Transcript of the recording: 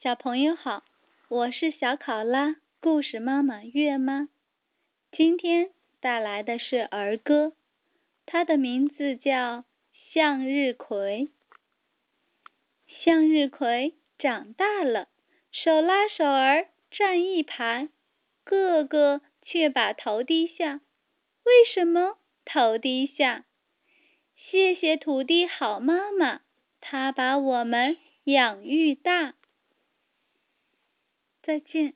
小朋友好，我是小考拉故事妈妈月妈。今天带来的是儿歌，它的名字叫《向日葵》。向日葵长大了，手拉手儿站一排，个个却把头低下。为什么头低下？谢谢土地好妈妈，她把我们养育大。再见。